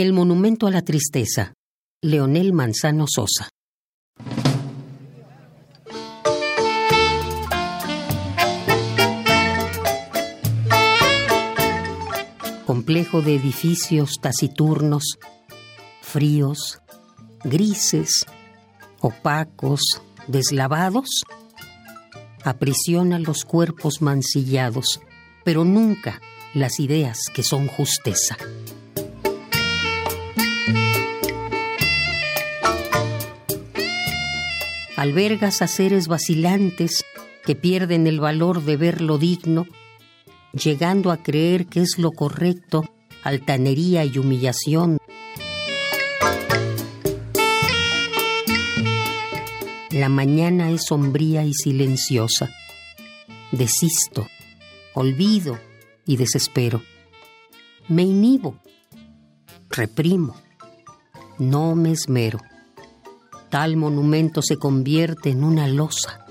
El monumento a la tristeza. Leonel Manzano Sosa. Complejo de edificios taciturnos, fríos, grises, opacos, deslavados, aprisiona los cuerpos mancillados, pero nunca las ideas que son justeza. Albergas a seres vacilantes que pierden el valor de ver lo digno, llegando a creer que es lo correcto, altanería y humillación. La mañana es sombría y silenciosa. Desisto, olvido y desespero. Me inhibo, reprimo, no me esmero tal monumento se convierte en una losa.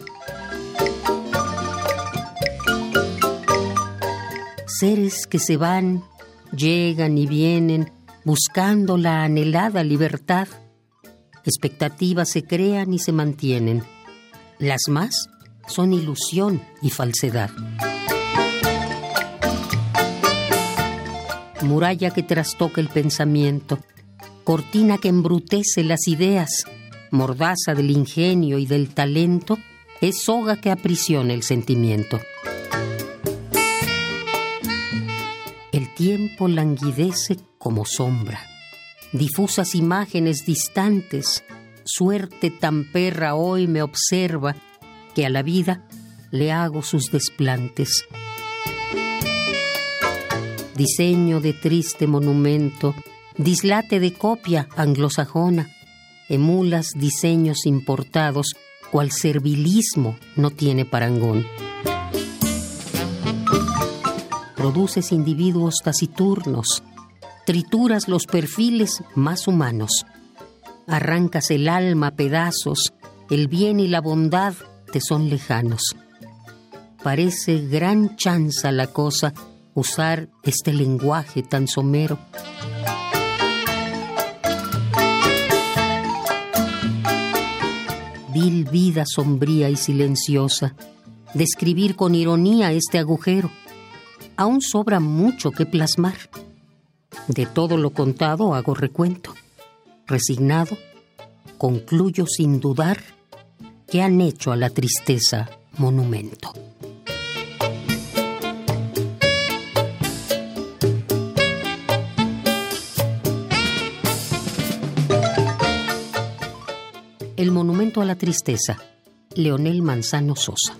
Seres que se van, llegan y vienen buscando la anhelada libertad. Expectativas se crean y se mantienen. Las más son ilusión y falsedad. Muralla que trastoca el pensamiento, cortina que embrutece las ideas, mordaza del ingenio y del talento, es soga que aprisiona el sentimiento. El tiempo languidece como sombra, difusas imágenes distantes, suerte tan perra hoy me observa que a la vida le hago sus desplantes. Diseño de triste monumento, dislate de copia anglosajona, emulas diseños importados, cual servilismo no tiene parangón. Produces individuos taciturnos, trituras los perfiles más humanos, arrancas el alma a pedazos, el bien y la bondad te son lejanos. Parece gran chanza la cosa usar este lenguaje tan somero. Vil vida sombría y silenciosa, describir con ironía este agujero. Aún sobra mucho que plasmar. De todo lo contado hago recuento. Resignado, concluyo sin dudar que han hecho a la tristeza monumento. El monumento a la tristeza, Leonel Manzano Sosa.